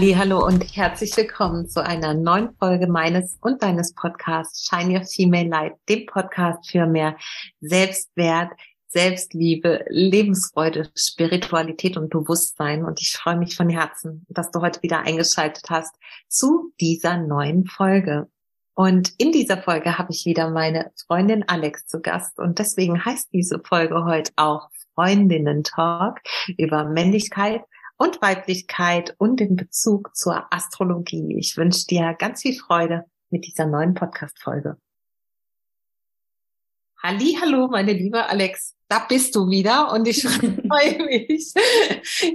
Hallo und herzlich willkommen zu einer neuen Folge meines und deines Podcasts Shine Your Female Light, dem Podcast für mehr Selbstwert, Selbstliebe, Lebensfreude, Spiritualität und Bewusstsein. Und ich freue mich von Herzen, dass du heute wieder eingeschaltet hast zu dieser neuen Folge. Und in dieser Folge habe ich wieder meine Freundin Alex zu Gast. Und deswegen heißt diese Folge heute auch Freundinnen Talk über Männlichkeit, und Weiblichkeit und den Bezug zur Astrologie. Ich wünsche dir ganz viel Freude mit dieser neuen Podcast-Folge. Halli, hallo, meine liebe Alex. Da bist du wieder und ich freue mich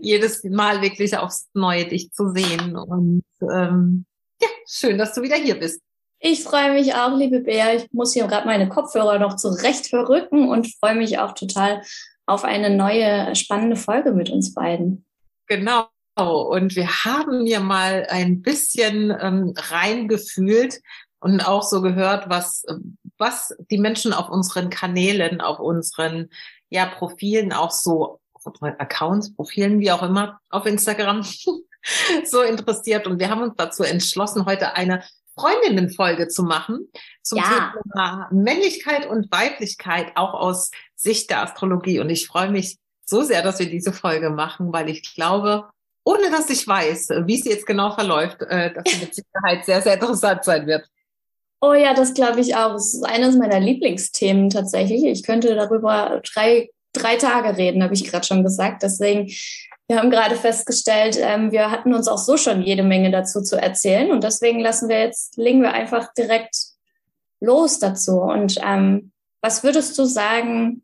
jedes Mal wirklich aufs Neue, dich zu sehen. Und ähm, ja, schön, dass du wieder hier bist. Ich freue mich auch, liebe Bea. Ich muss hier gerade meine Kopfhörer noch zurecht verrücken und freue mich auch total auf eine neue spannende Folge mit uns beiden. Genau. Und wir haben ja mal ein bisschen ähm, reingefühlt und auch so gehört, was, was die Menschen auf unseren Kanälen, auf unseren ja, Profilen auch so, Accounts, Profilen, wie auch immer, auf Instagram so interessiert. Und wir haben uns dazu entschlossen, heute eine Freundinnenfolge zu machen zum ja. Thema Männlichkeit und Weiblichkeit, auch aus Sicht der Astrologie. Und ich freue mich so sehr, dass wir diese Folge machen, weil ich glaube, ohne dass ich weiß, wie sie jetzt genau verläuft, äh, dass sie mit Sicherheit sehr, sehr interessant sein wird. Oh ja, das glaube ich auch. Es ist eines meiner Lieblingsthemen tatsächlich. Ich könnte darüber drei, drei Tage reden, habe ich gerade schon gesagt. Deswegen, wir haben gerade festgestellt, ähm, wir hatten uns auch so schon jede Menge dazu zu erzählen. Und deswegen lassen wir jetzt, legen wir einfach direkt los dazu. Und ähm, was würdest du sagen,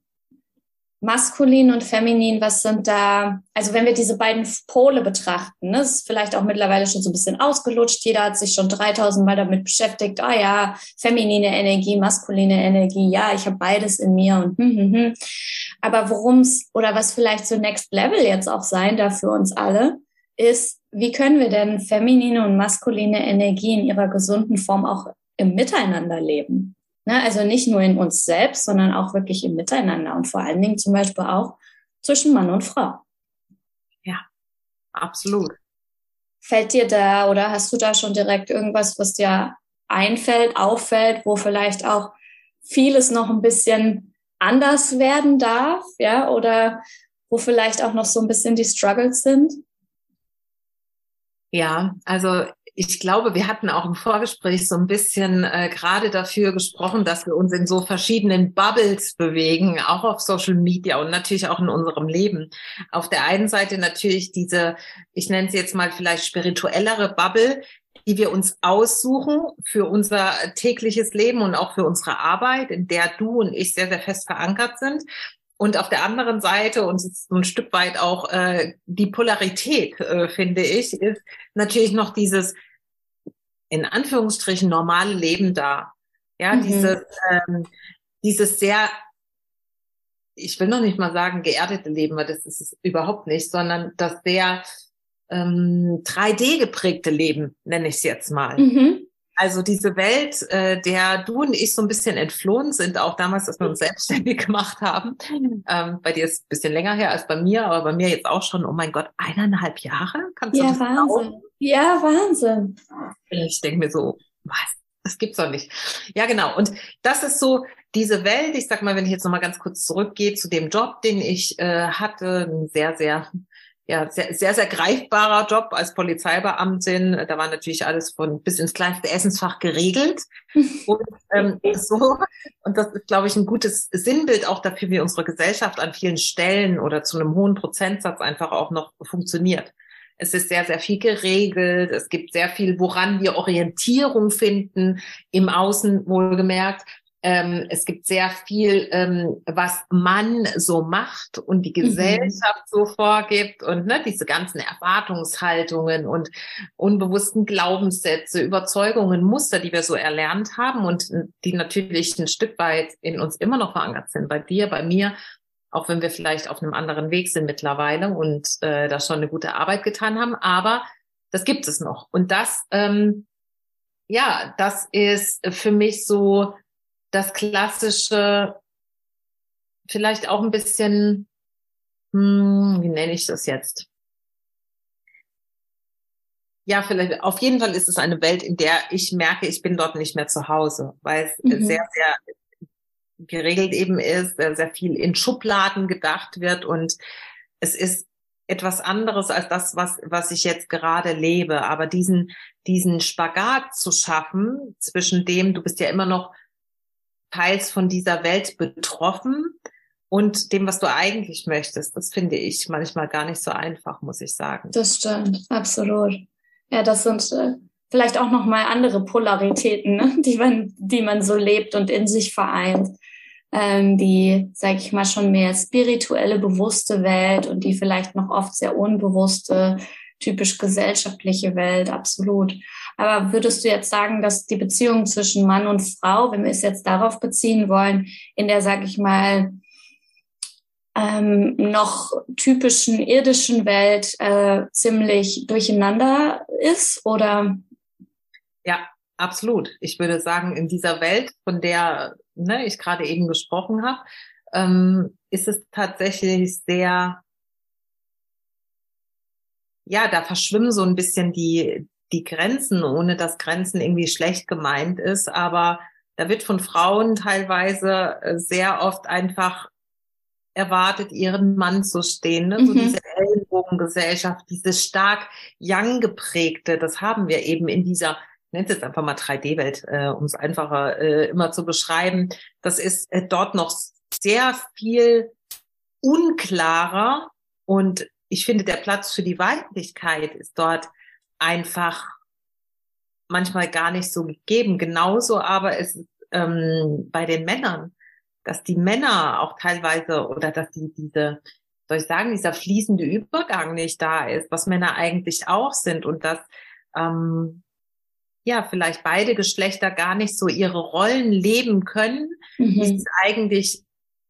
maskulin und feminin, was sind da, also wenn wir diese beiden Pole betrachten, ne, ist vielleicht auch mittlerweile schon so ein bisschen ausgelutscht, jeder hat sich schon 3000 Mal damit beschäftigt, ah ja, feminine Energie, maskuline Energie, ja, ich habe beides in mir und hm, hm, hm. aber worum es oder was vielleicht so Next Level jetzt auch sein darf für uns alle, ist, wie können wir denn feminine und maskuline Energie in ihrer gesunden Form auch im Miteinander leben? Ne? Also nicht nur in uns selbst, sondern auch wirklich im Miteinander und vor allen Dingen zum Beispiel auch zwischen Mann und Frau. Ja, absolut. Fällt dir da oder hast du da schon direkt irgendwas, was dir einfällt, auffällt, wo vielleicht auch vieles noch ein bisschen anders werden darf, ja, oder wo vielleicht auch noch so ein bisschen die Struggles sind? Ja, also ich glaube, wir hatten auch im Vorgespräch so ein bisschen äh, gerade dafür gesprochen, dass wir uns in so verschiedenen Bubbles bewegen, auch auf Social Media und natürlich auch in unserem Leben. Auf der einen Seite natürlich diese, ich nenne es jetzt mal vielleicht spirituellere Bubble, die wir uns aussuchen für unser tägliches Leben und auch für unsere Arbeit, in der du und ich sehr, sehr fest verankert sind. Und auf der anderen Seite, und so ein Stück weit auch äh, die Polarität, äh, finde ich, ist natürlich noch dieses in Anführungsstrichen normale Leben da. Ja, mhm. dieses, ähm, dieses sehr, ich will noch nicht mal sagen geerdete Leben, weil das ist es überhaupt nicht, sondern das sehr ähm, 3D geprägte Leben, nenne ich es jetzt mal. Mhm. Also diese Welt, äh, der du und ich so ein bisschen entflohen sind, auch damals, dass wir uns selbstständig gemacht haben. Ähm, bei dir ist es ein bisschen länger her als bei mir, aber bei mir jetzt auch schon, oh mein Gott, eineinhalb Jahre? Kannst ja, du das Wahnsinn. Glauben? Ja, Wahnsinn. Ich denke mir so, was? Das gibt's doch nicht. Ja, genau. Und das ist so diese Welt. Ich sag mal, wenn ich jetzt noch mal ganz kurz zurückgehe zu dem Job, den ich äh, hatte, ein sehr, sehr ja, sehr, sehr, sehr greifbarer Job als Polizeibeamtin. Da war natürlich alles von bis ins kleinste Essensfach geregelt. Und ähm, so, und das ist, glaube ich, ein gutes Sinnbild auch dafür, wie unsere Gesellschaft an vielen Stellen oder zu einem hohen Prozentsatz einfach auch noch funktioniert. Es ist sehr, sehr viel geregelt. Es gibt sehr viel, woran wir Orientierung finden, im Außen wohlgemerkt. Ähm, es gibt sehr viel, ähm, was man so macht und die mhm. Gesellschaft mhm. so vorgibt und ne, diese ganzen Erwartungshaltungen und unbewussten Glaubenssätze, Überzeugungen, Muster, die wir so erlernt haben und die natürlich ein Stück weit in uns immer noch verankert sind. Bei dir, bei mir, auch wenn wir vielleicht auf einem anderen Weg sind mittlerweile und äh, da schon eine gute Arbeit getan haben, aber das gibt es noch. Und das, ähm, ja, das ist für mich so das klassische, vielleicht auch ein bisschen, hm, wie nenne ich das jetzt? ja, vielleicht, auf jeden Fall ist es eine Welt, in der ich merke, ich bin dort nicht mehr zu Hause, weil es mhm. sehr, sehr geregelt eben ist, sehr, sehr viel in Schubladen gedacht wird und es ist etwas anderes als das, was, was ich jetzt gerade lebe. Aber diesen, diesen Spagat zu schaffen zwischen dem, du bist ja immer noch teils von dieser Welt betroffen und dem, was du eigentlich möchtest, das finde ich manchmal gar nicht so einfach, muss ich sagen. Das stimmt, absolut. Ja, das sind äh, vielleicht auch nochmal andere Polaritäten, ne? die man, die man so lebt und in sich vereint ähm, die, sage ich mal, schon mehr spirituelle, bewusste Welt und die vielleicht noch oft sehr unbewusste, typisch gesellschaftliche Welt, absolut. Aber würdest du jetzt sagen, dass die Beziehung zwischen Mann und Frau, wenn wir es jetzt darauf beziehen wollen, in der, sage ich mal, ähm, noch typischen irdischen Welt äh, ziemlich durcheinander ist oder? Absolut. Ich würde sagen, in dieser Welt, von der ne, ich gerade eben gesprochen habe, ähm, ist es tatsächlich sehr, ja, da verschwimmen so ein bisschen die, die Grenzen, ohne dass Grenzen irgendwie schlecht gemeint ist, aber da wird von Frauen teilweise äh, sehr oft einfach erwartet, ihren Mann zu stehen. Ne? Mhm. So diese Ellenbogengesellschaft, dieses stark Young geprägte, das haben wir eben in dieser nennt es einfach mal 3D-Welt, äh, um es einfacher äh, immer zu beschreiben. Das ist äh, dort noch sehr viel unklarer und ich finde, der Platz für die Weiblichkeit ist dort einfach manchmal gar nicht so gegeben. Genauso aber ist es ähm, bei den Männern, dass die Männer auch teilweise oder dass die diese, soll ich sagen, dieser fließende Übergang nicht da ist, was Männer eigentlich auch sind und dass ähm, ja, vielleicht beide Geschlechter gar nicht so ihre Rollen leben können, mhm. die sie eigentlich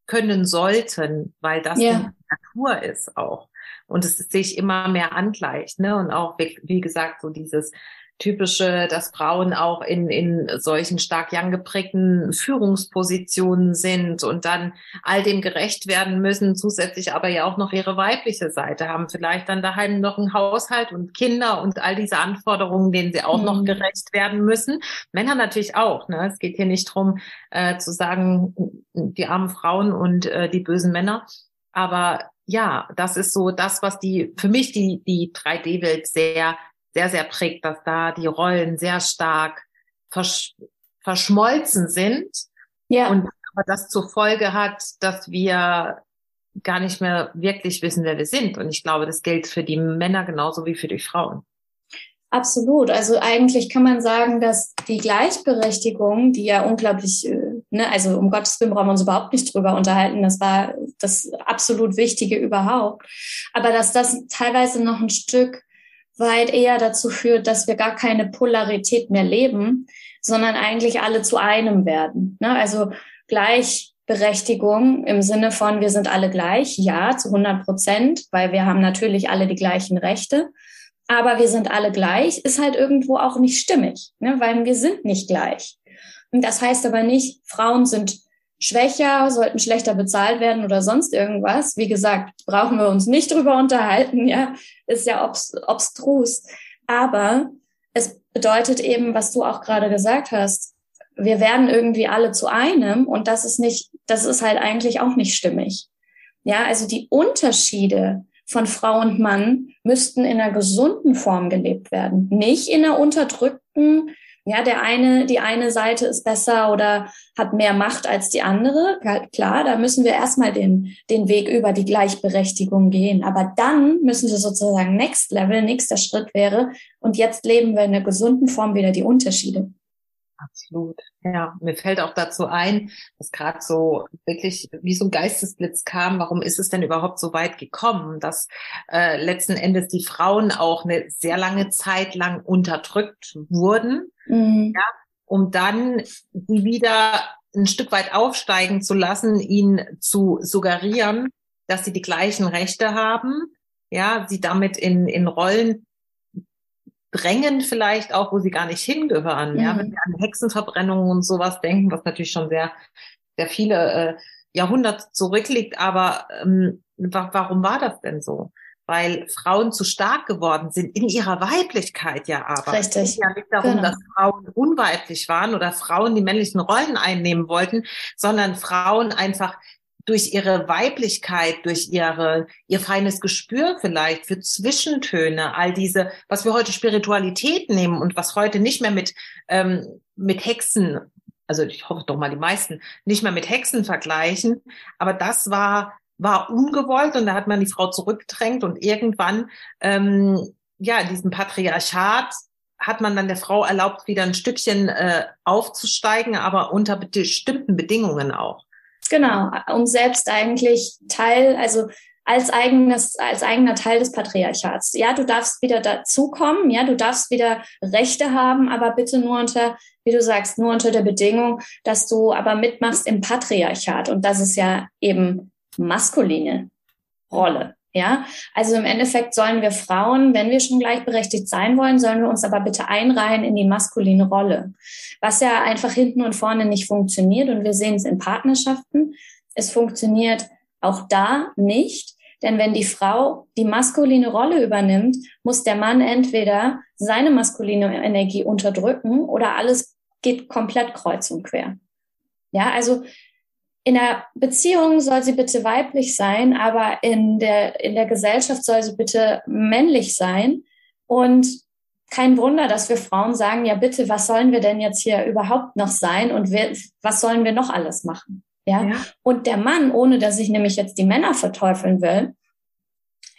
können sollten, weil das ja. die Natur ist auch. Und es sich immer mehr angleicht, ne? Und auch, wie, wie gesagt, so dieses typische, dass Frauen auch in, in solchen stark young geprägten Führungspositionen sind und dann all dem gerecht werden müssen, zusätzlich aber ja auch noch ihre weibliche Seite haben, vielleicht dann daheim noch einen Haushalt und Kinder und all diese Anforderungen, denen sie auch mhm. noch gerecht werden müssen. Männer natürlich auch. Ne? Es geht hier nicht drum äh, zu sagen, die armen Frauen und äh, die bösen Männer. Aber ja, das ist so das, was die für mich die die 3D-Welt sehr sehr, sehr prägt, dass da die Rollen sehr stark versch verschmolzen sind. Ja. Und aber das zur Folge hat, dass wir gar nicht mehr wirklich wissen, wer wir sind. Und ich glaube, das gilt für die Männer genauso wie für die Frauen. Absolut. Also eigentlich kann man sagen, dass die Gleichberechtigung, die ja unglaublich, äh, ne, also um Gottes Willen brauchen wir uns überhaupt nicht drüber unterhalten. Das war das absolut Wichtige überhaupt. Aber dass das teilweise noch ein Stück weit eher dazu führt, dass wir gar keine Polarität mehr leben, sondern eigentlich alle zu einem werden. Ne? Also Gleichberechtigung im Sinne von, wir sind alle gleich, ja, zu 100 Prozent, weil wir haben natürlich alle die gleichen Rechte, aber wir sind alle gleich, ist halt irgendwo auch nicht stimmig, ne? weil wir sind nicht gleich. Und das heißt aber nicht, Frauen sind schwächer, sollten schlechter bezahlt werden oder sonst irgendwas. Wie gesagt, brauchen wir uns nicht drüber unterhalten, ja, ist ja obs obstrus. Aber es bedeutet eben, was du auch gerade gesagt hast, wir werden irgendwie alle zu einem und das ist nicht, das ist halt eigentlich auch nicht stimmig. Ja, also die Unterschiede von Frau und Mann müssten in einer gesunden Form gelebt werden, nicht in einer unterdrückten, ja, der eine, die eine Seite ist besser oder hat mehr Macht als die andere. Klar, da müssen wir erstmal den, den Weg über die Gleichberechtigung gehen. Aber dann müssen wir sozusagen Next Level, nächster Schritt wäre. Und jetzt leben wir in einer gesunden Form wieder die Unterschiede. Absolut. Ja, mir fällt auch dazu ein, dass gerade so wirklich wie so ein Geistesblitz kam, warum ist es denn überhaupt so weit gekommen, dass äh, letzten Endes die Frauen auch eine sehr lange Zeit lang unterdrückt wurden, mhm. ja, um dann sie wieder ein Stück weit aufsteigen zu lassen, ihnen zu suggerieren, dass sie die gleichen Rechte haben, ja, sie damit in, in Rollen drängen vielleicht auch, wo sie gar nicht hingehören. Mhm. Ja, wenn wir an Hexenverbrennungen und sowas denken, was natürlich schon sehr, sehr viele äh, Jahrhunderte zurückliegt. Aber ähm, wa warum war das denn so? weil Frauen zu stark geworden sind in ihrer Weiblichkeit ja aber. Richtig. Es geht ja nicht darum, genau. dass Frauen unweiblich waren oder Frauen die männlichen Rollen einnehmen wollten, sondern Frauen einfach durch ihre Weiblichkeit, durch ihre, ihr feines Gespür vielleicht für Zwischentöne, all diese, was wir heute Spiritualität nehmen und was heute nicht mehr mit, ähm, mit Hexen, also ich hoffe doch mal die meisten, nicht mehr mit Hexen vergleichen, aber das war, war ungewollt und da hat man die Frau zurückgedrängt und irgendwann, ähm, ja, in diesem Patriarchat hat man dann der Frau erlaubt, wieder ein Stückchen äh, aufzusteigen, aber unter bestimmten Bedingungen auch. Genau, um selbst eigentlich Teil, also als eigenes, als eigener Teil des Patriarchats. Ja, du darfst wieder dazukommen, ja, du darfst wieder Rechte haben, aber bitte nur unter, wie du sagst, nur unter der Bedingung, dass du aber mitmachst im Patriarchat. Und das ist ja eben maskuline Rolle. Ja, also im Endeffekt sollen wir Frauen, wenn wir schon gleichberechtigt sein wollen, sollen wir uns aber bitte einreihen in die maskuline Rolle. Was ja einfach hinten und vorne nicht funktioniert. Und wir sehen es in Partnerschaften. Es funktioniert auch da nicht. Denn wenn die Frau die maskuline Rolle übernimmt, muss der Mann entweder seine maskuline Energie unterdrücken oder alles geht komplett kreuz und quer. Ja, also in der Beziehung soll sie bitte weiblich sein, aber in der, in der Gesellschaft soll sie bitte männlich sein. Und kein Wunder, dass wir Frauen sagen, ja bitte, was sollen wir denn jetzt hier überhaupt noch sein und wir, was sollen wir noch alles machen? Ja? ja? Und der Mann, ohne dass ich nämlich jetzt die Männer verteufeln will,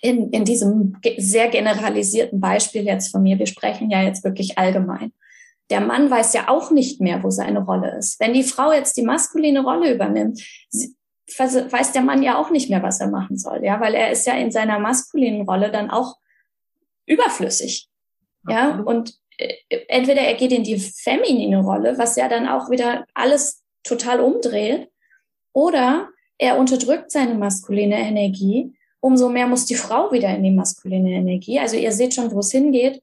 in, in diesem sehr generalisierten Beispiel jetzt von mir, wir sprechen ja jetzt wirklich allgemein der Mann weiß ja auch nicht mehr, wo seine Rolle ist. Wenn die Frau jetzt die maskuline Rolle übernimmt, weiß der Mann ja auch nicht mehr, was er machen soll, ja, weil er ist ja in seiner maskulinen Rolle dann auch überflüssig. Ja, und äh, entweder er geht in die feminine Rolle, was ja dann auch wieder alles total umdreht, oder er unterdrückt seine maskuline Energie. Umso mehr muss die Frau wieder in die maskuline Energie. Also ihr seht schon, wo es hingeht.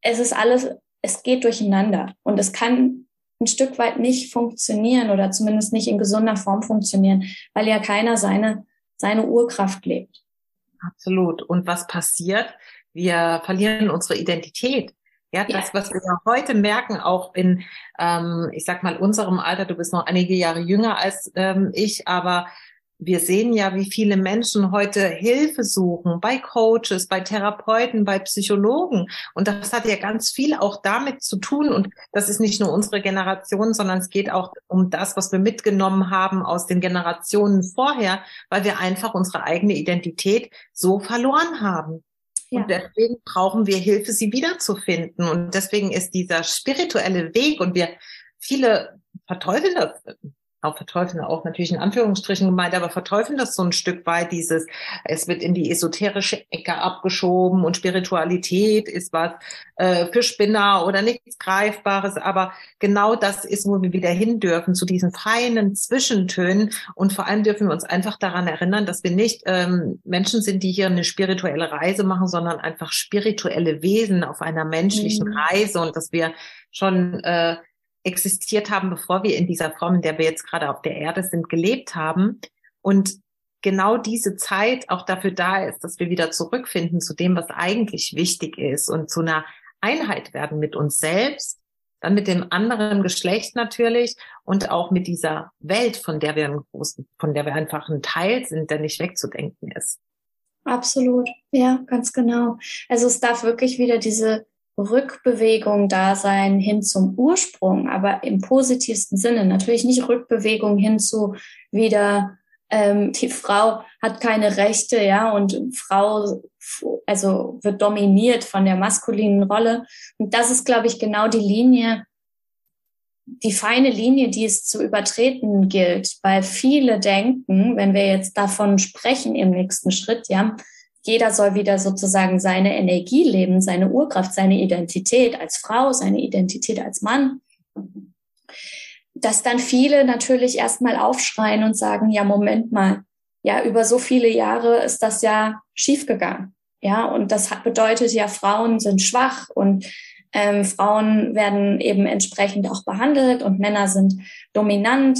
Es ist alles es geht durcheinander und es kann ein Stück weit nicht funktionieren oder zumindest nicht in gesunder Form funktionieren, weil ja keiner seine, seine Urkraft lebt. Absolut. Und was passiert? Wir verlieren unsere Identität. Ja, das, ja. was wir heute merken, auch in, ähm, ich sag mal, unserem Alter, du bist noch einige Jahre jünger als ähm, ich, aber wir sehen ja, wie viele Menschen heute Hilfe suchen bei Coaches, bei Therapeuten, bei Psychologen. Und das hat ja ganz viel auch damit zu tun. Und das ist nicht nur unsere Generation, sondern es geht auch um das, was wir mitgenommen haben aus den Generationen vorher, weil wir einfach unsere eigene Identität so verloren haben. Ja. Und deswegen brauchen wir Hilfe, sie wiederzufinden. Und deswegen ist dieser spirituelle Weg und wir viele verteufeln das auch verteufeln auch natürlich in Anführungsstrichen gemeint, aber verteufeln das so ein Stück weit dieses, es wird in die esoterische Ecke abgeschoben und Spiritualität ist was äh, für Spinner oder nichts Greifbares, aber genau das ist, wo wir wieder hin dürfen, zu diesen feinen Zwischentönen und vor allem dürfen wir uns einfach daran erinnern, dass wir nicht ähm, Menschen sind, die hier eine spirituelle Reise machen, sondern einfach spirituelle Wesen auf einer menschlichen mhm. Reise und dass wir schon äh, existiert haben, bevor wir in dieser Form, in der wir jetzt gerade auf der Erde sind, gelebt haben. Und genau diese Zeit auch dafür da ist, dass wir wieder zurückfinden zu dem, was eigentlich wichtig ist und zu einer Einheit werden mit uns selbst, dann mit dem anderen Geschlecht natürlich und auch mit dieser Welt, von der wir einen großen, von der wir einfach ein Teil sind, der nicht wegzudenken ist. Absolut. Ja, ganz genau. Also es darf wirklich wieder diese Rückbewegung da sein hin zum Ursprung, aber im positivsten Sinne. Natürlich nicht Rückbewegung hin zu wieder, ähm, die Frau hat keine Rechte, ja, und Frau, also wird dominiert von der maskulinen Rolle. Und das ist, glaube ich, genau die Linie, die feine Linie, die es zu übertreten gilt, weil viele denken, wenn wir jetzt davon sprechen im nächsten Schritt, ja, jeder soll wieder sozusagen seine Energie leben, seine Urkraft, seine Identität als Frau, seine Identität als Mann. Dass dann viele natürlich erstmal aufschreien und sagen, ja, Moment mal, ja, über so viele Jahre ist das ja schiefgegangen. Ja, und das bedeutet ja, Frauen sind schwach und ähm, Frauen werden eben entsprechend auch behandelt und Männer sind dominant.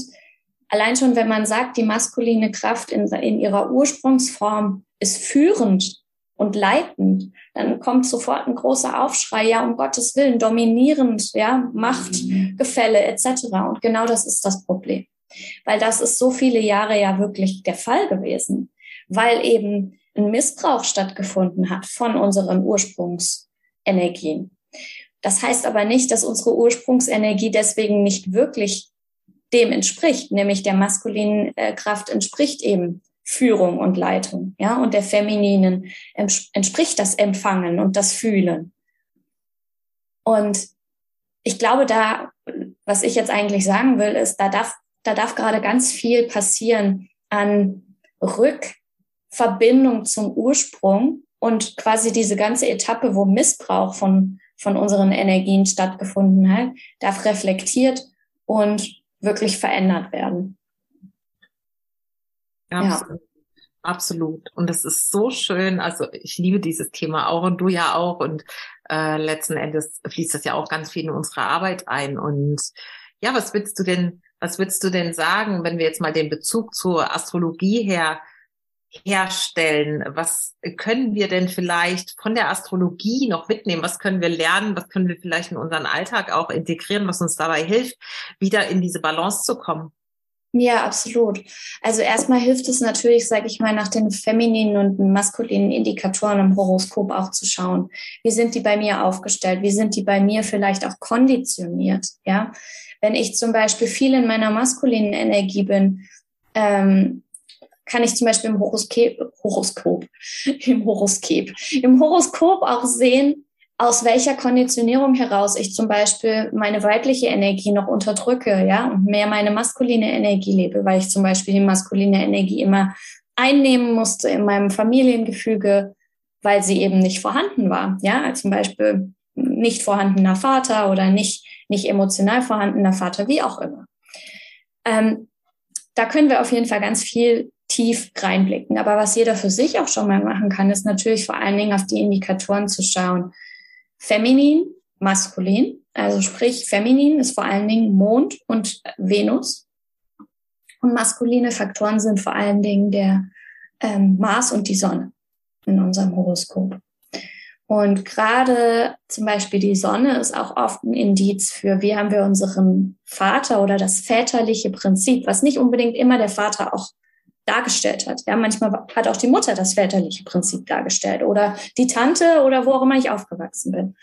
Allein schon, wenn man sagt, die maskuline Kraft in, in ihrer Ursprungsform ist führend, und leitend, dann kommt sofort ein großer Aufschrei, ja, um Gottes Willen, dominierend, ja, Machtgefälle etc. Und genau das ist das Problem. Weil das ist so viele Jahre ja wirklich der Fall gewesen, weil eben ein Missbrauch stattgefunden hat von unseren Ursprungsenergien. Das heißt aber nicht, dass unsere Ursprungsenergie deswegen nicht wirklich dem entspricht, nämlich der maskulinen äh, Kraft entspricht eben Führung und Leitung, ja, und der femininen entspricht das Empfangen und das Fühlen. Und ich glaube, da, was ich jetzt eigentlich sagen will, ist, da darf, da darf gerade ganz viel passieren an Rückverbindung zum Ursprung und quasi diese ganze Etappe, wo Missbrauch von, von unseren Energien stattgefunden hat, darf reflektiert und wirklich verändert werden. Absolut. Ja. Absolut. Und es ist so schön. Also ich liebe dieses Thema auch und du ja auch. Und äh, letzten Endes fließt das ja auch ganz viel in unsere Arbeit ein. Und ja, was willst du denn, was willst du denn sagen, wenn wir jetzt mal den Bezug zur Astrologie her herstellen? Was können wir denn vielleicht von der Astrologie noch mitnehmen? Was können wir lernen? Was können wir vielleicht in unseren Alltag auch integrieren, was uns dabei hilft, wieder in diese Balance zu kommen? Ja, absolut. Also erstmal hilft es natürlich, sage ich mal, nach den femininen und maskulinen Indikatoren im Horoskop auch zu schauen. Wie sind die bei mir aufgestellt? Wie sind die bei mir vielleicht auch konditioniert? Ja, wenn ich zum Beispiel viel in meiner maskulinen Energie bin, ähm, kann ich zum Beispiel im Horoskop, Horoskop, im Horoskop, im Horoskop auch sehen, aus welcher Konditionierung heraus ich zum Beispiel meine weibliche Energie noch unterdrücke, ja, und mehr meine maskuline Energie lebe, weil ich zum Beispiel die maskuline Energie immer einnehmen musste in meinem Familiengefüge, weil sie eben nicht vorhanden war, ja, zum Beispiel nicht vorhandener Vater oder nicht, nicht emotional vorhandener Vater, wie auch immer. Ähm, da können wir auf jeden Fall ganz viel tief reinblicken. Aber was jeder für sich auch schon mal machen kann, ist natürlich vor allen Dingen auf die Indikatoren zu schauen feminin, maskulin. Also sprich, feminin ist vor allen Dingen Mond und Venus. Und maskuline Faktoren sind vor allen Dingen der ähm, Mars und die Sonne in unserem Horoskop. Und gerade zum Beispiel die Sonne ist auch oft ein Indiz für, wie haben wir unseren Vater oder das väterliche Prinzip, was nicht unbedingt immer der Vater auch dargestellt hat. Ja, manchmal hat auch die Mutter das väterliche Prinzip dargestellt oder die Tante oder wo auch immer ich aufgewachsen bin.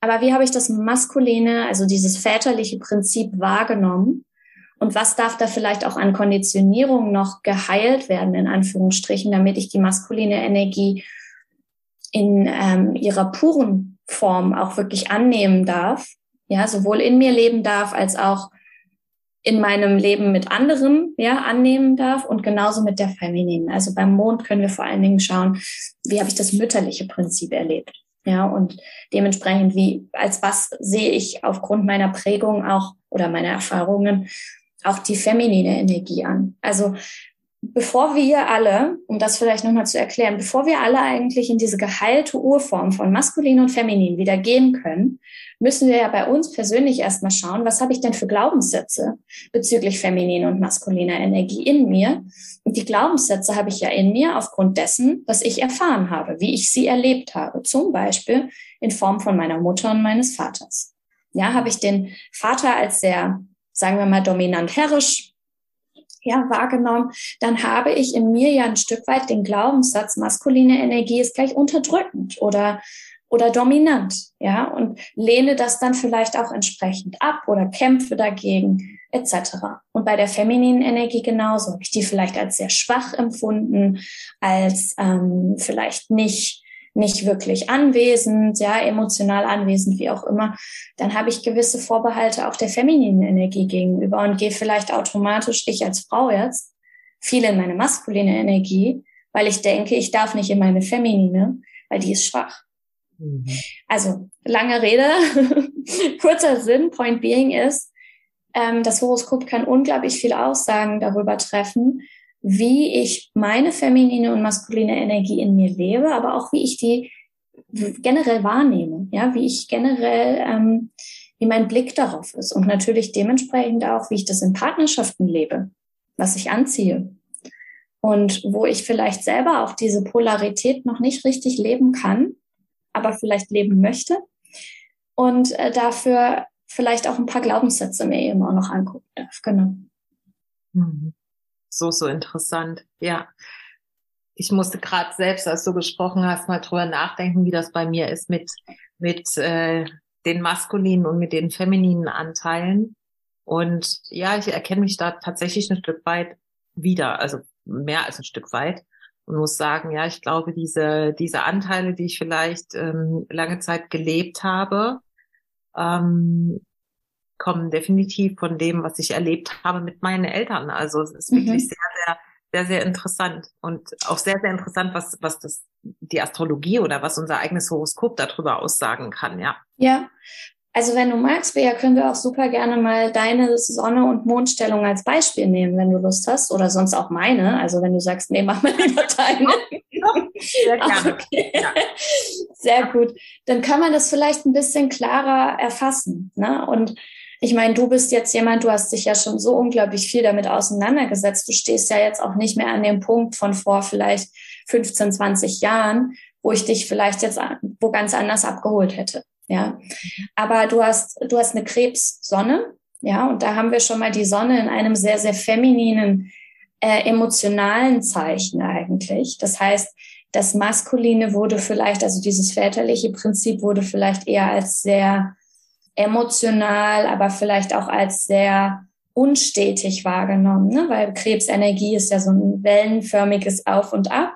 Aber wie habe ich das maskuline, also dieses väterliche Prinzip wahrgenommen? Und was darf da vielleicht auch an Konditionierung noch geheilt werden, in Anführungsstrichen, damit ich die maskuline Energie in ähm, ihrer puren Form auch wirklich annehmen darf? Ja, sowohl in mir leben darf, als auch in meinem Leben mit anderen ja annehmen darf und genauso mit der femininen. Also beim Mond können wir vor allen Dingen schauen, wie habe ich das mütterliche Prinzip erlebt. Ja, und dementsprechend, wie, als was sehe ich aufgrund meiner Prägung auch oder meiner Erfahrungen auch die feminine Energie an. Also bevor wir alle, um das vielleicht nochmal zu erklären, bevor wir alle eigentlich in diese geheilte Urform von maskulin und feminin wieder gehen können, müssen wir ja bei uns persönlich erstmal schauen, was habe ich denn für Glaubenssätze bezüglich feminin und maskuliner Energie in mir? Und die Glaubenssätze habe ich ja in mir aufgrund dessen, was ich erfahren habe, wie ich sie erlebt habe, zum Beispiel in Form von meiner Mutter und meines Vaters. Ja, habe ich den Vater als sehr, sagen wir mal, dominant herrisch ja, wahrgenommen, dann habe ich in mir ja ein Stück weit den Glaubenssatz, maskuline Energie ist gleich unterdrückend oder, oder dominant, ja, und lehne das dann vielleicht auch entsprechend ab oder kämpfe dagegen, etc. Und bei der femininen Energie genauso. Habe ich die vielleicht als sehr schwach empfunden, als ähm, vielleicht nicht nicht wirklich anwesend, ja, emotional anwesend, wie auch immer, dann habe ich gewisse Vorbehalte auch der femininen Energie gegenüber und gehe vielleicht automatisch, ich als Frau jetzt, viel in meine maskuline Energie, weil ich denke, ich darf nicht in meine feminine, weil die ist schwach. Mhm. Also, lange Rede, kurzer Sinn, point being ist, ähm, das Horoskop kann unglaublich viel Aussagen darüber treffen, wie ich meine feminine und maskuline Energie in mir lebe, aber auch wie ich die generell wahrnehme, ja, wie ich generell, ähm, wie mein Blick darauf ist und natürlich dementsprechend auch, wie ich das in Partnerschaften lebe, was ich anziehe. und wo ich vielleicht selber auch diese Polarität noch nicht richtig leben kann, aber vielleicht leben möchte und äh, dafür vielleicht auch ein paar Glaubenssätze mir eben auch noch angucken darf. Genau. Mhm. So, so interessant. Ja. Ich musste gerade selbst, als du gesprochen hast, mal drüber nachdenken, wie das bei mir ist mit, mit äh, den maskulinen und mit den femininen Anteilen. Und ja, ich erkenne mich da tatsächlich ein Stück weit wieder, also mehr als ein Stück weit. Und muss sagen, ja, ich glaube, diese, diese Anteile, die ich vielleicht ähm, lange Zeit gelebt habe, ähm, kommen definitiv von dem, was ich erlebt habe mit meinen Eltern. Also es ist mhm. wirklich sehr, sehr, sehr, sehr interessant und auch sehr, sehr interessant, was, was das, die Astrologie oder was unser eigenes Horoskop darüber aussagen kann, ja. Ja. Also wenn du magst, Bea, können wir auch super gerne mal deine Sonne- und Mondstellung als Beispiel nehmen, wenn du Lust hast. Oder sonst auch meine. Also wenn du sagst, nee, mach mal lieber deine. Sehr gerne. Okay. Ja. Sehr gut. Dann kann man das vielleicht ein bisschen klarer erfassen. Ne? Und ich meine, du bist jetzt jemand, du hast dich ja schon so unglaublich viel damit auseinandergesetzt. Du stehst ja jetzt auch nicht mehr an dem Punkt von vor vielleicht 15, 20 Jahren, wo ich dich vielleicht jetzt wo ganz anders abgeholt hätte. Ja. Aber du hast, du hast eine Krebssonne. Ja. Und da haben wir schon mal die Sonne in einem sehr, sehr femininen, äh, emotionalen Zeichen eigentlich. Das heißt, das Maskuline wurde vielleicht, also dieses väterliche Prinzip wurde vielleicht eher als sehr emotional, aber vielleicht auch als sehr unstetig wahrgenommen, ne? weil Krebsenergie ist ja so ein wellenförmiges Auf und Ab.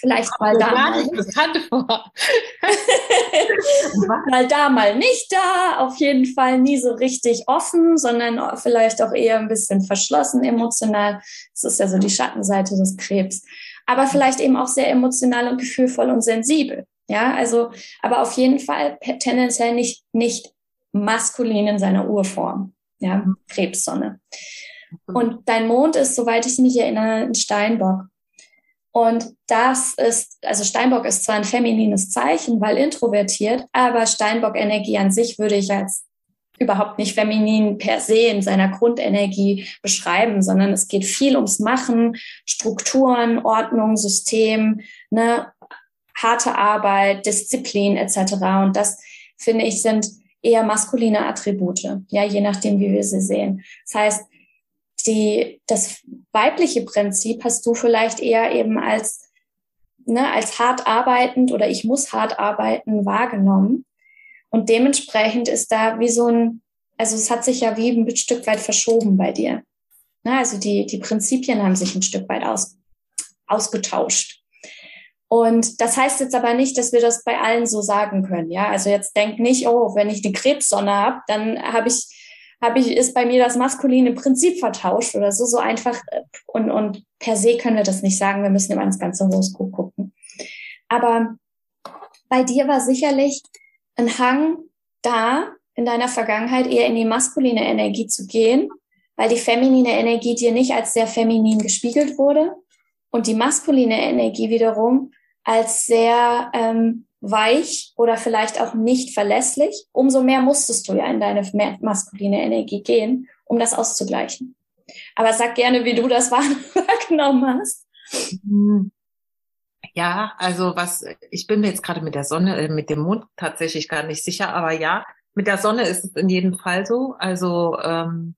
Vielleicht mal da mal. mal da, mal nicht da. Auf jeden Fall nie so richtig offen, sondern vielleicht auch eher ein bisschen verschlossen emotional. Das ist ja so die Schattenseite des Krebs. Aber vielleicht eben auch sehr emotional und gefühlvoll und sensibel. Ja, also, aber auf jeden Fall tendenziell nicht, nicht maskulin in seiner Urform. Ja, mhm. Krebssonne. Mhm. Und dein Mond ist, soweit ich mich erinnere, ein Steinbock. Und das ist, also Steinbock ist zwar ein feminines Zeichen, weil introvertiert, aber Steinbock-Energie an sich würde ich als überhaupt nicht feminin per se in seiner Grundenergie beschreiben, sondern es geht viel ums Machen, Strukturen, Ordnung, System, ne, harte Arbeit, Disziplin etc. Und das, finde ich, sind eher maskuline Attribute, ja, je nachdem, wie wir sie sehen. Das heißt, die, das weibliche Prinzip hast du vielleicht eher eben als, ne, als hart arbeitend oder ich muss hart arbeiten wahrgenommen. Und dementsprechend ist da wie so ein, also es hat sich ja wie ein Stück weit verschoben bei dir. Ne, also die, die Prinzipien haben sich ein Stück weit aus, ausgetauscht. Und das heißt jetzt aber nicht, dass wir das bei allen so sagen können. Ja, also jetzt denk nicht, oh, wenn ich die Krebssonne habe, dann habe ich, habe ich, ist bei mir das maskuline Prinzip vertauscht oder so, so einfach. Und, und per se können wir das nicht sagen. Wir müssen immer ins ganze Horoskop gucken. Aber bei dir war sicherlich ein Hang da, in deiner Vergangenheit eher in die maskuline Energie zu gehen, weil die feminine Energie dir nicht als sehr feminin gespiegelt wurde und die maskuline Energie wiederum als sehr ähm, weich oder vielleicht auch nicht verlässlich, umso mehr musstest du ja in deine maskuline Energie gehen, um das auszugleichen. Aber sag gerne, wie du das wahrgenommen hast. Mhm. Ja, also was, ich bin mir jetzt gerade mit der Sonne, äh, mit dem Mond tatsächlich gar nicht sicher, aber ja, mit der Sonne ist es in jedem Fall so. Also ähm,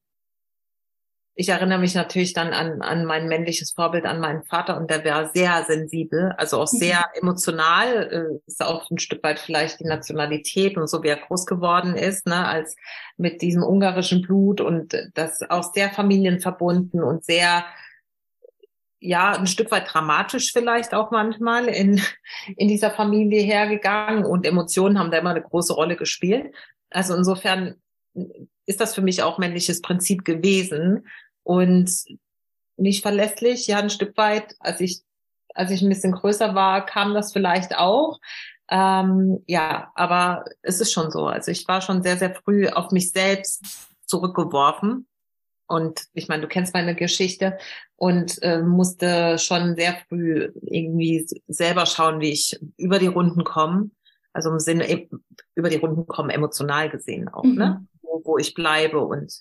ich erinnere mich natürlich dann an, an mein männliches Vorbild, an meinen Vater und der war sehr sensibel, also auch sehr mhm. emotional, äh, ist auch ein Stück weit vielleicht die Nationalität und so wie er groß geworden ist, ne, als mit diesem ungarischen Blut und das auch sehr familienverbunden und sehr ja, ein Stück weit dramatisch vielleicht auch manchmal in, in dieser Familie hergegangen und Emotionen haben da immer eine große Rolle gespielt. Also insofern ist das für mich auch männliches Prinzip gewesen und nicht verlässlich. Ja, ein Stück weit, als ich, als ich ein bisschen größer war, kam das vielleicht auch. Ähm, ja, aber es ist schon so. Also ich war schon sehr, sehr früh auf mich selbst zurückgeworfen. Und ich meine, du kennst meine Geschichte und äh, musste schon sehr früh irgendwie selber schauen, wie ich über die Runden komme. Also im Sinne e, über die Runden kommen, emotional gesehen auch, ne? mhm. ne? Wo, wo ich bleibe und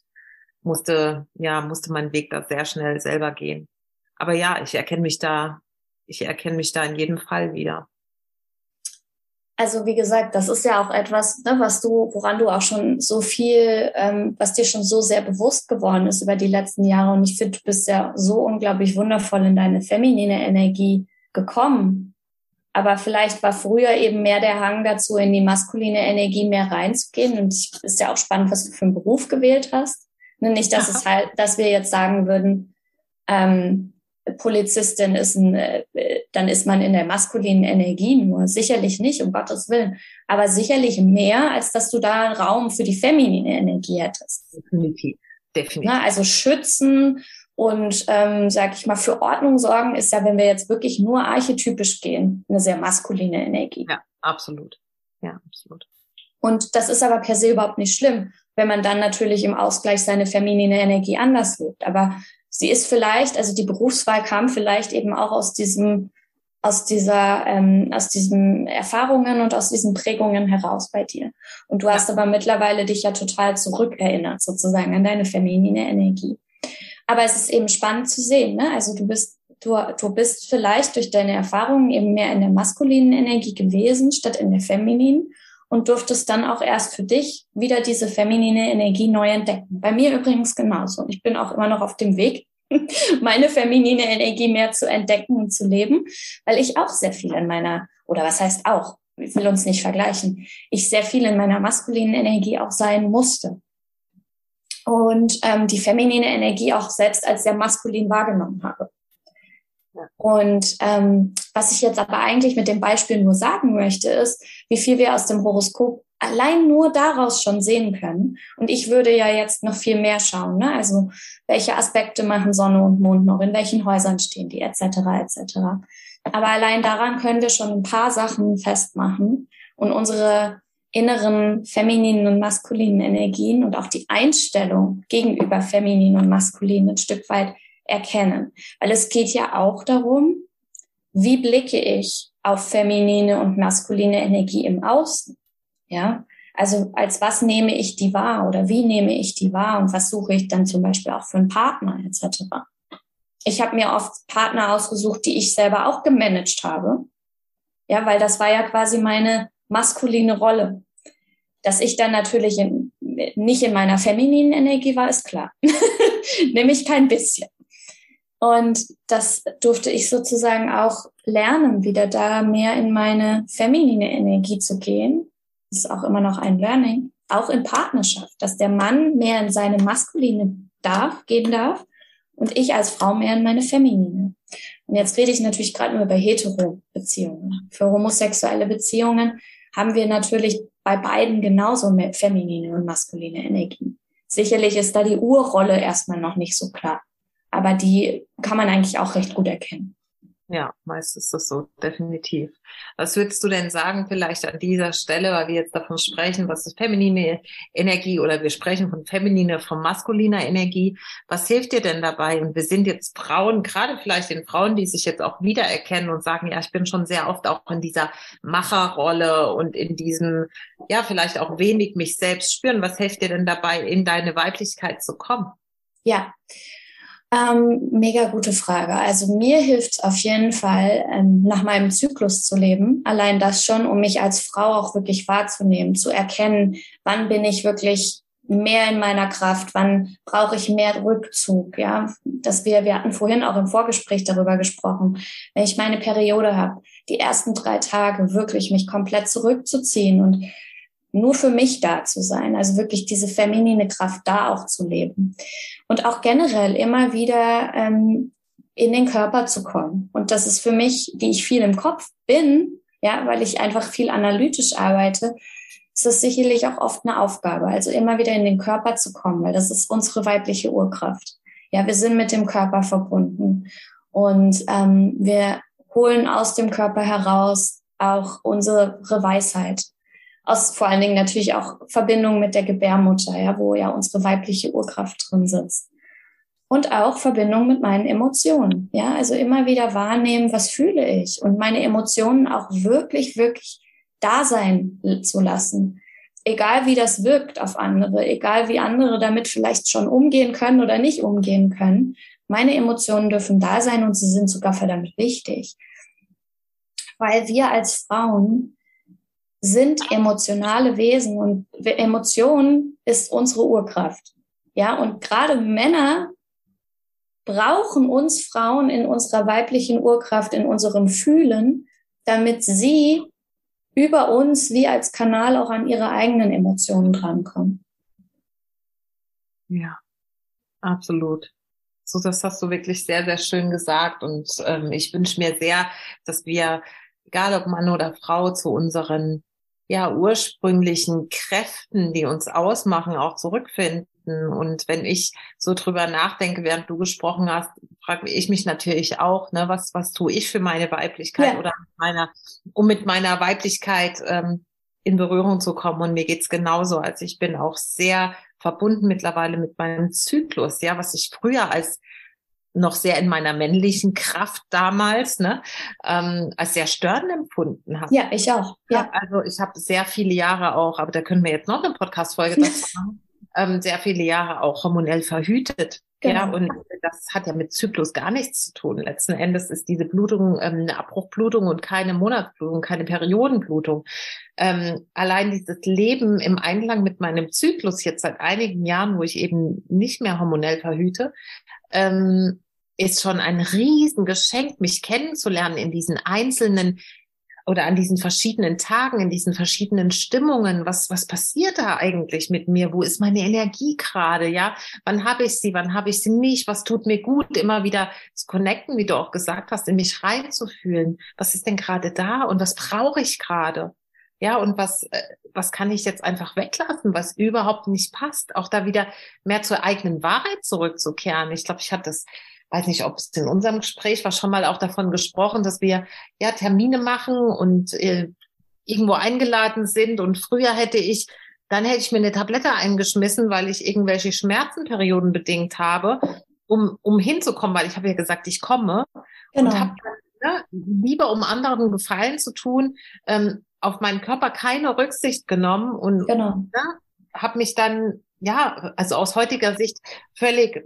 musste, ja, musste meinen Weg da sehr schnell selber gehen. aber ja, ich erkenne mich da, ich erkenne mich da in jedem Fall wieder. Also wie gesagt, das ist ja auch etwas, ne, was du, woran du auch schon so viel, ähm, was dir schon so sehr bewusst geworden ist über die letzten Jahre. Und ich finde, du bist ja so unglaublich wundervoll in deine feminine Energie gekommen. Aber vielleicht war früher eben mehr der Hang dazu, in die maskuline Energie mehr reinzugehen. Und es ist ja auch spannend, was du für einen Beruf gewählt hast. Ne, nicht, dass Aha. es halt, dass wir jetzt sagen würden, ähm, Polizistin ist ein, äh, dann ist man in der maskulinen Energie nur. Sicherlich nicht, um Gottes Willen. Aber sicherlich mehr, als dass du da Raum für die feminine Energie hättest. Definitiv. Definitiv. Na, also schützen und, ähm, sag ich mal, für Ordnung sorgen ist ja, wenn wir jetzt wirklich nur archetypisch gehen, eine sehr maskuline Energie. Ja, absolut. Ja, absolut. Und das ist aber per se überhaupt nicht schlimm, wenn man dann natürlich im Ausgleich seine feminine Energie anders lebt. Aber sie ist vielleicht, also die Berufswahl kam vielleicht eben auch aus diesem, aus dieser, ähm, aus diesen Erfahrungen und aus diesen Prägungen heraus bei dir. Und du hast aber mittlerweile dich ja total zurückerinnert, sozusagen, an deine feminine Energie. Aber es ist eben spannend zu sehen, ne? Also du bist, du, du bist vielleicht durch deine Erfahrungen eben mehr in der maskulinen Energie gewesen, statt in der femininen und durftest dann auch erst für dich wieder diese feminine Energie neu entdecken. Bei mir übrigens genauso. Ich bin auch immer noch auf dem Weg, meine feminine Energie mehr zu entdecken und zu leben, weil ich auch sehr viel in meiner, oder was heißt auch, ich will uns nicht vergleichen, ich sehr viel in meiner maskulinen Energie auch sein musste. Und ähm, die feminine Energie auch selbst als sehr maskulin wahrgenommen habe. Und ähm, was ich jetzt aber eigentlich mit dem Beispiel nur sagen möchte, ist, wie viel wir aus dem Horoskop allein nur daraus schon sehen können. Und ich würde ja jetzt noch viel mehr schauen. Ne? Also welche Aspekte machen Sonne und Mond noch, in welchen Häusern stehen die, etc. etc. Aber allein daran können wir schon ein paar Sachen festmachen und unsere inneren femininen und maskulinen Energien und auch die Einstellung gegenüber femininen und maskulinen ein Stück weit erkennen. Weil es geht ja auch darum, wie blicke ich auf feminine und maskuline Energie im Außen? Ja, also als was nehme ich die wahr oder wie nehme ich die wahr und was suche ich dann zum Beispiel auch für einen Partner etc. Ich habe mir oft Partner ausgesucht, die ich selber auch gemanagt habe. Ja, weil das war ja quasi meine maskuline Rolle. Dass ich dann natürlich in, nicht in meiner femininen Energie war, ist klar. Nämlich kein bisschen. Und das durfte ich sozusagen auch lernen, wieder da mehr in meine feminine Energie zu gehen. Das ist auch immer noch ein Learning. Auch in Partnerschaft, dass der Mann mehr in seine maskuline darf, gehen darf und ich als Frau mehr in meine feminine. Und jetzt rede ich natürlich gerade nur über hetero-Beziehungen. Für homosexuelle Beziehungen haben wir natürlich bei beiden genauso feminine und maskuline Energie. Sicherlich ist da die Urrolle erstmal noch nicht so klar aber die kann man eigentlich auch recht gut erkennen. Ja, meist ist das so, definitiv. Was würdest du denn sagen, vielleicht an dieser Stelle, weil wir jetzt davon sprechen, was ist feminine Energie oder wir sprechen von femininer, von maskuliner Energie. Was hilft dir denn dabei? Und wir sind jetzt Frauen, gerade vielleicht den Frauen, die sich jetzt auch wiedererkennen und sagen, ja, ich bin schon sehr oft auch in dieser Macherrolle und in diesem, ja, vielleicht auch wenig mich selbst spüren. Was hilft dir denn dabei, in deine Weiblichkeit zu kommen? Ja, ähm, mega gute Frage. Also mir hilft es auf jeden Fall, ähm, nach meinem Zyklus zu leben. Allein das schon, um mich als Frau auch wirklich wahrzunehmen, zu erkennen, wann bin ich wirklich mehr in meiner Kraft, wann brauche ich mehr Rückzug, ja. Dass wir, wir hatten vorhin auch im Vorgespräch darüber gesprochen, wenn ich meine Periode habe, die ersten drei Tage wirklich mich komplett zurückzuziehen und nur für mich da zu sein, also wirklich diese feminine Kraft da auch zu leben und auch generell immer wieder ähm, in den Körper zu kommen. Und das ist für mich, die ich viel im Kopf bin, ja, weil ich einfach viel analytisch arbeite, ist das sicherlich auch oft eine Aufgabe, also immer wieder in den Körper zu kommen, weil das ist unsere weibliche Urkraft. Ja, wir sind mit dem Körper verbunden und ähm, wir holen aus dem Körper heraus auch unsere Weisheit aus vor allen Dingen natürlich auch Verbindung mit der Gebärmutter, ja, wo ja unsere weibliche Urkraft drin sitzt. Und auch Verbindung mit meinen Emotionen, ja, also immer wieder wahrnehmen, was fühle ich und meine Emotionen auch wirklich, wirklich da sein zu lassen. Egal wie das wirkt auf andere, egal wie andere damit vielleicht schon umgehen können oder nicht umgehen können, Meine Emotionen dürfen da sein und sie sind sogar verdammt wichtig. Weil wir als Frauen sind emotionale Wesen und Emotion ist unsere Urkraft. Ja, und gerade Männer brauchen uns Frauen in unserer weiblichen Urkraft, in unserem Fühlen, damit sie über uns wie als Kanal auch an ihre eigenen Emotionen drankommen. Ja, absolut. So, das hast du wirklich sehr, sehr schön gesagt. Und ähm, ich wünsche mir sehr, dass wir, egal ob Mann oder Frau, zu unseren ja ursprünglichen Kräften, die uns ausmachen, auch zurückfinden. Und wenn ich so drüber nachdenke, während du gesprochen hast, frage ich mich natürlich auch, ne, was was tue ich für meine Weiblichkeit ja. oder meiner, um mit meiner Weiblichkeit ähm, in Berührung zu kommen. Und mir geht's genauso. Also ich bin auch sehr verbunden mittlerweile mit meinem Zyklus, ja, was ich früher als noch sehr in meiner männlichen Kraft damals, ne, ähm, als sehr störend empfunden habe. Ja, ich auch. Ja. Also ich habe sehr viele Jahre auch, aber da können wir jetzt noch eine Podcast-Folge dazu machen, ähm, sehr viele Jahre auch hormonell verhütet. Genau. Ja, und das hat ja mit Zyklus gar nichts zu tun. Letzten Endes ist diese Blutung ähm, eine Abbruchblutung und keine Monatsblutung, keine Periodenblutung. Ähm, allein dieses Leben im Einklang mit meinem Zyklus jetzt seit einigen Jahren, wo ich eben nicht mehr hormonell verhüte, ähm, ist schon ein Riesengeschenk, mich kennenzulernen in diesen einzelnen oder an diesen verschiedenen Tagen, in diesen verschiedenen Stimmungen, was, was passiert da eigentlich mit mir? Wo ist meine Energie gerade? Ja, wann habe ich sie? Wann habe ich sie nicht? Was tut mir gut? Immer wieder zu connecten, wie du auch gesagt hast, in mich reinzufühlen. Was ist denn gerade da? Und was brauche ich gerade? Ja, und was, äh, was kann ich jetzt einfach weglassen, was überhaupt nicht passt? Auch da wieder mehr zur eigenen Wahrheit zurückzukehren. Ich glaube, ich hatte das weiß nicht, ob es in unserem Gespräch war schon mal auch davon gesprochen, dass wir ja Termine machen und äh, irgendwo eingeladen sind. Und früher hätte ich, dann hätte ich mir eine Tablette eingeschmissen, weil ich irgendwelche Schmerzenperioden bedingt habe, um, um hinzukommen, weil ich habe ja gesagt, ich komme genau. und habe ne, lieber um anderen Gefallen zu tun, ähm, auf meinen Körper keine Rücksicht genommen und genau. ne, habe mich dann ja, also aus heutiger Sicht völlig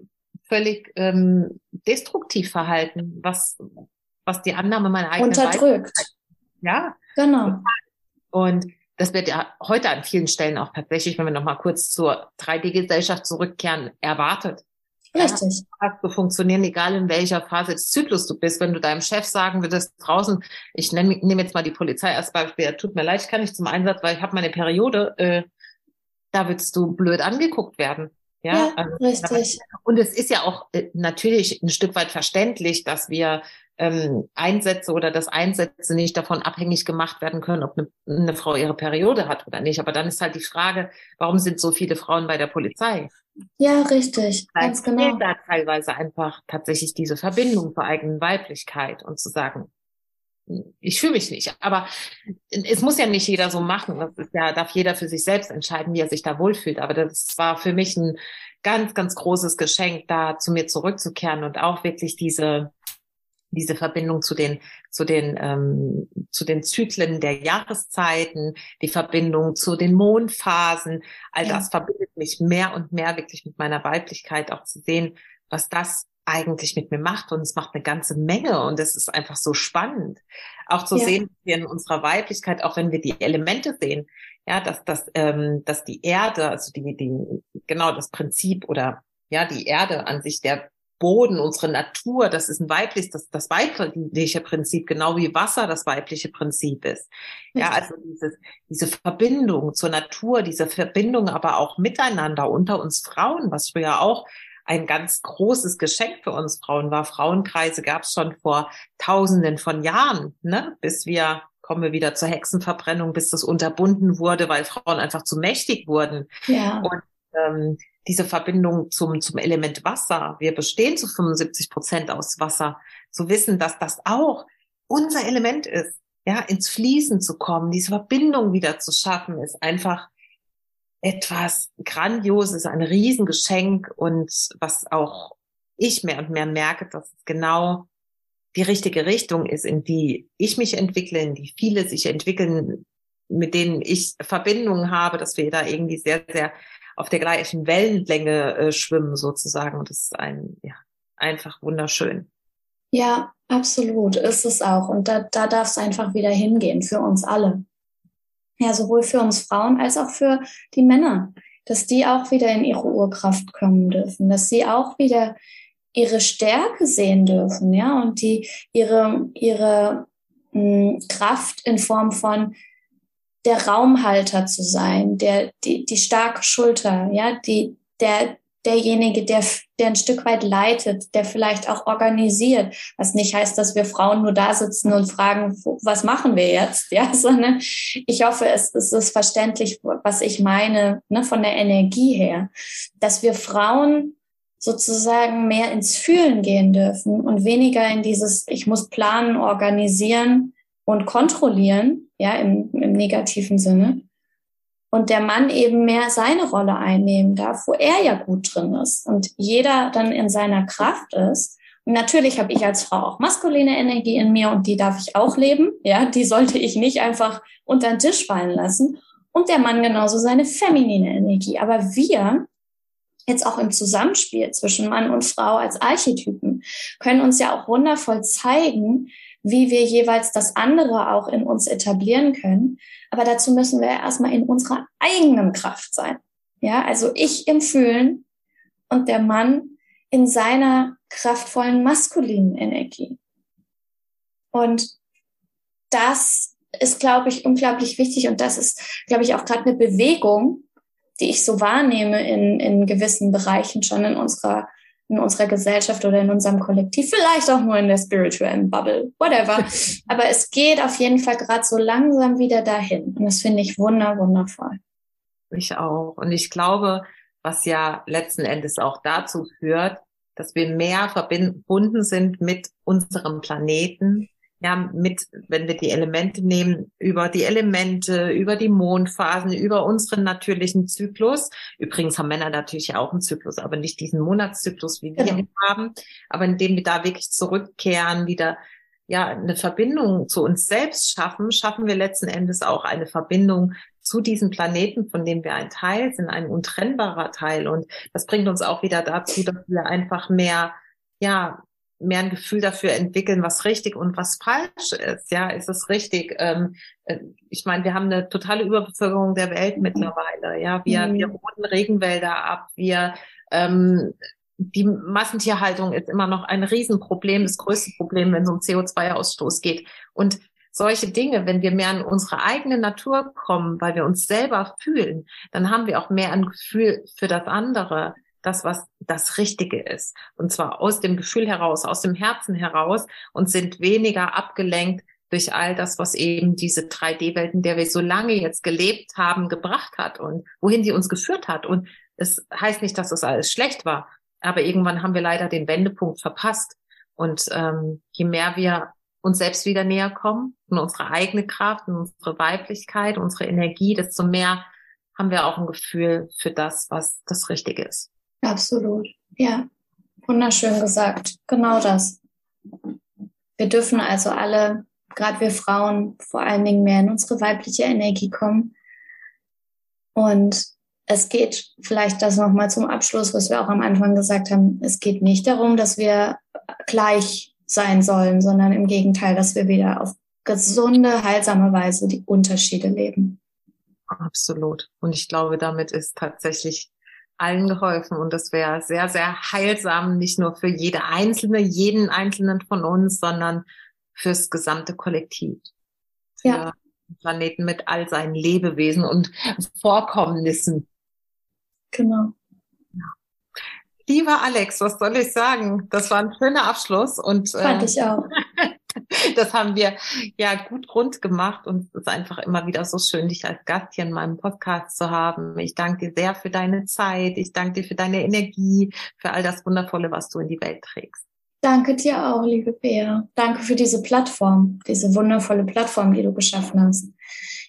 völlig ähm, destruktiv verhalten, was, was die Annahme meiner eigenen Unterdrückt. Ja. Genau. Und das wird ja heute an vielen Stellen auch tatsächlich, wenn wir nochmal kurz zur 3D-Gesellschaft zurückkehren, erwartet. Richtig. Ja, zu funktionieren, egal in welcher Phase des Zyklus du bist. Wenn du deinem Chef sagen würdest, draußen, ich nehme nehm jetzt mal die Polizei als Beispiel, tut mir leid, ich kann nicht zum Einsatz, weil ich habe meine Periode, äh, da würdest du blöd angeguckt werden. Ja, ja also, richtig. Und es ist ja auch äh, natürlich ein Stück weit verständlich, dass wir ähm, Einsätze oder dass Einsätze nicht davon abhängig gemacht werden können, ob eine, eine Frau ihre Periode hat oder nicht. Aber dann ist halt die Frage, warum sind so viele Frauen bei der Polizei? Ja, richtig, ganz genau. da teilweise einfach tatsächlich diese Verbindung zur eigenen Weiblichkeit und zu sagen, ich fühle mich nicht. Aber es muss ja nicht jeder so machen. Das ist ja, darf jeder für sich selbst entscheiden, wie er sich da wohlfühlt. Aber das war für mich ein ganz, ganz großes Geschenk, da zu mir zurückzukehren und auch wirklich diese, diese Verbindung zu den, zu den, ähm, zu den Zyklen der Jahreszeiten, die Verbindung zu den Mondphasen. All das verbindet mich mehr und mehr wirklich mit meiner Weiblichkeit, auch zu sehen, was das eigentlich mit mir macht und es macht eine ganze Menge und es ist einfach so spannend, auch zu ja. sehen, wir in unserer Weiblichkeit, auch wenn wir die Elemente sehen, ja, dass dass ähm, dass die Erde, also die die genau das Prinzip oder ja die Erde an sich der Boden, unsere Natur, das ist ein weibliches, das, das weibliche Prinzip, genau wie Wasser das weibliche Prinzip ist. Ja, also dieses, diese Verbindung zur Natur, diese Verbindung aber auch miteinander unter uns Frauen, was früher auch ein ganz großes Geschenk für uns Frauen war. Frauenkreise gab es schon vor Tausenden von Jahren, ne? bis wir kommen wir wieder zur Hexenverbrennung, bis das unterbunden wurde, weil Frauen einfach zu mächtig wurden. Ja. Und ähm, diese Verbindung zum, zum Element Wasser, wir bestehen zu 75 Prozent aus Wasser, zu wissen, dass das auch unser Element ist, ja, ins Fließen zu kommen, diese Verbindung wieder zu schaffen, ist einfach etwas Grandioses, ein Riesengeschenk und was auch ich mehr und mehr merke, dass es genau die richtige Richtung ist, in die ich mich entwickle, in die viele sich entwickeln, mit denen ich Verbindungen habe, dass wir da irgendwie sehr, sehr auf der gleichen Wellenlänge äh, schwimmen sozusagen. Und das ist ein, ja, einfach wunderschön. Ja, absolut, ist es auch. Und da, da darf es einfach wieder hingehen für uns alle. Ja, sowohl für uns Frauen als auch für die Männer, dass die auch wieder in ihre Urkraft kommen dürfen, dass sie auch wieder ihre Stärke sehen dürfen, ja, und die ihre, ihre mh, hm, Kraft in Form von der Raumhalter zu sein, der, die, die starke Schulter, ja, die, der, derjenige, der, der ein Stück weit leitet, der vielleicht auch organisiert, was nicht heißt, dass wir Frauen nur da sitzen und fragen, was machen wir jetzt, ja, sondern ich hoffe, es, es ist verständlich, was ich meine, ne, von der Energie her, dass wir Frauen sozusagen mehr ins Fühlen gehen dürfen und weniger in dieses, ich muss planen, organisieren und kontrollieren, ja, im, im negativen Sinne. Und der Mann eben mehr seine Rolle einnehmen darf, wo er ja gut drin ist und jeder dann in seiner Kraft ist. Und natürlich habe ich als Frau auch maskuline Energie in mir und die darf ich auch leben. Ja, die sollte ich nicht einfach unter den Tisch fallen lassen. Und der Mann genauso seine feminine Energie. Aber wir jetzt auch im Zusammenspiel zwischen Mann und Frau als Archetypen, können uns ja auch wundervoll zeigen, wie wir jeweils das andere auch in uns etablieren können. Aber dazu müssen wir erstmal in unserer eigenen Kraft sein. Ja, also ich im Fühlen und der Mann in seiner kraftvollen maskulinen Energie. Und das ist, glaube ich, unglaublich wichtig und das ist, glaube ich, auch gerade eine Bewegung, die ich so wahrnehme in, in gewissen Bereichen schon in unserer, in unserer Gesellschaft oder in unserem Kollektiv, vielleicht auch nur in der spirituellen Bubble, whatever. Aber es geht auf jeden Fall gerade so langsam wieder dahin. Und das finde ich wunder, wundervoll. Ich auch. Und ich glaube, was ja letzten Endes auch dazu führt, dass wir mehr verbunden sind mit unserem Planeten, ja, mit, wenn wir die Elemente nehmen, über die Elemente, über die Mondphasen, über unseren natürlichen Zyklus. Übrigens haben Männer natürlich auch einen Zyklus, aber nicht diesen Monatszyklus, wie wir genau. ihn haben. Aber indem wir da wirklich zurückkehren, wieder ja eine Verbindung zu uns selbst schaffen, schaffen wir letzten Endes auch eine Verbindung zu diesem Planeten, von dem wir ein Teil sind, ein untrennbarer Teil. Und das bringt uns auch wieder dazu, dass wir einfach mehr ja, mehr ein Gefühl dafür entwickeln, was richtig und was falsch ist. Ja, ist es richtig? Ähm, äh, ich meine, wir haben eine totale Überbevölkerung der Welt mittlerweile. Ja, wir, mhm. wir roden Regenwälder ab. Wir ähm, die Massentierhaltung ist immer noch ein Riesenproblem, das größte Problem, wenn es um CO2-Ausstoß geht. Und solche Dinge, wenn wir mehr in unsere eigene Natur kommen, weil wir uns selber fühlen, dann haben wir auch mehr ein Gefühl für das andere das, was das Richtige ist. Und zwar aus dem Gefühl heraus, aus dem Herzen heraus und sind weniger abgelenkt durch all das, was eben diese 3D-Welten, der wir so lange jetzt gelebt haben, gebracht hat und wohin sie uns geführt hat. Und es heißt nicht, dass das alles schlecht war, aber irgendwann haben wir leider den Wendepunkt verpasst. Und ähm, je mehr wir uns selbst wieder näher kommen, in unsere eigene Kraft, in unsere Weiblichkeit, unsere Energie, desto mehr haben wir auch ein Gefühl für das, was das Richtige ist. Absolut. Ja, wunderschön gesagt. Genau das. Wir dürfen also alle, gerade wir Frauen, vor allen Dingen mehr in unsere weibliche Energie kommen. Und es geht vielleicht das nochmal zum Abschluss, was wir auch am Anfang gesagt haben. Es geht nicht darum, dass wir gleich sein sollen, sondern im Gegenteil, dass wir wieder auf gesunde, heilsame Weise die Unterschiede leben. Absolut. Und ich glaube, damit ist tatsächlich allen geholfen und das wäre sehr, sehr heilsam, nicht nur für jede Einzelne, jeden Einzelnen von uns, sondern fürs gesamte Kollektiv. Für ja. den Planeten mit all seinen Lebewesen und Vorkommnissen. Genau. Lieber Alex, was soll ich sagen? Das war ein schöner Abschluss und fand äh, ich auch. das haben wir ja gut rund gemacht und es ist einfach immer wieder so schön, dich als Gast hier in meinem Podcast zu haben. Ich danke dir sehr für deine Zeit. Ich danke dir für deine Energie, für all das Wundervolle, was du in die Welt trägst. Danke dir auch, liebe Bea. Danke für diese Plattform, diese wundervolle Plattform, die du geschaffen hast.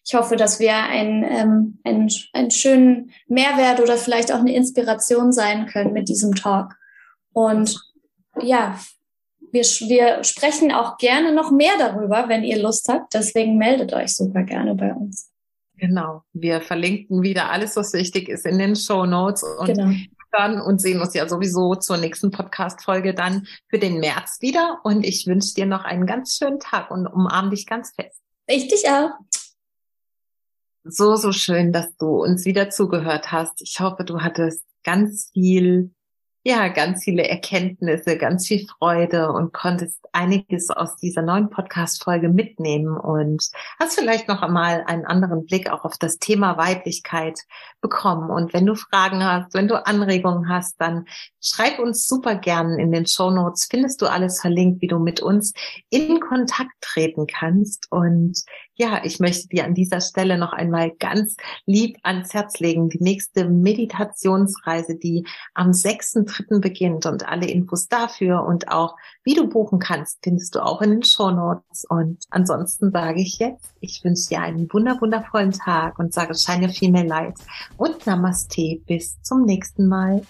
Ich hoffe, dass wir einen, ähm, einen, einen schönen Mehrwert oder vielleicht auch eine Inspiration sein können mit diesem Talk. Und ja, wir, wir sprechen auch gerne noch mehr darüber, wenn ihr Lust habt. Deswegen meldet euch super gerne bei uns. Genau. Wir verlinken wieder alles, was wichtig ist in den Show Notes. Und genau. hören und sehen uns ja sowieso zur nächsten Podcast-Folge dann für den März wieder. Und ich wünsche dir noch einen ganz schönen Tag und umarm dich ganz fest. Ich dich auch. So, so schön, dass du uns wieder zugehört hast. Ich hoffe, du hattest ganz viel ja, ganz viele Erkenntnisse, ganz viel Freude und konntest einiges aus dieser neuen Podcast-Folge mitnehmen und hast vielleicht noch einmal einen anderen Blick auch auf das Thema Weiblichkeit bekommen. Und wenn du Fragen hast, wenn du Anregungen hast, dann schreib uns super gern in den Show Notes. Findest du alles verlinkt, wie du mit uns in Kontakt treten kannst. Und ja, ich möchte dir an dieser Stelle noch einmal ganz lieb ans Herz legen. Die nächste Meditationsreise, die am 6.3. beginnt und alle Infos dafür und auch wie du buchen kannst, findest du auch in den Show Notes. Und ansonsten sage ich jetzt, ich wünsche dir einen wunder wundervollen Tag und sage Shine Your Female Light und Namaste. Bis zum nächsten Mal.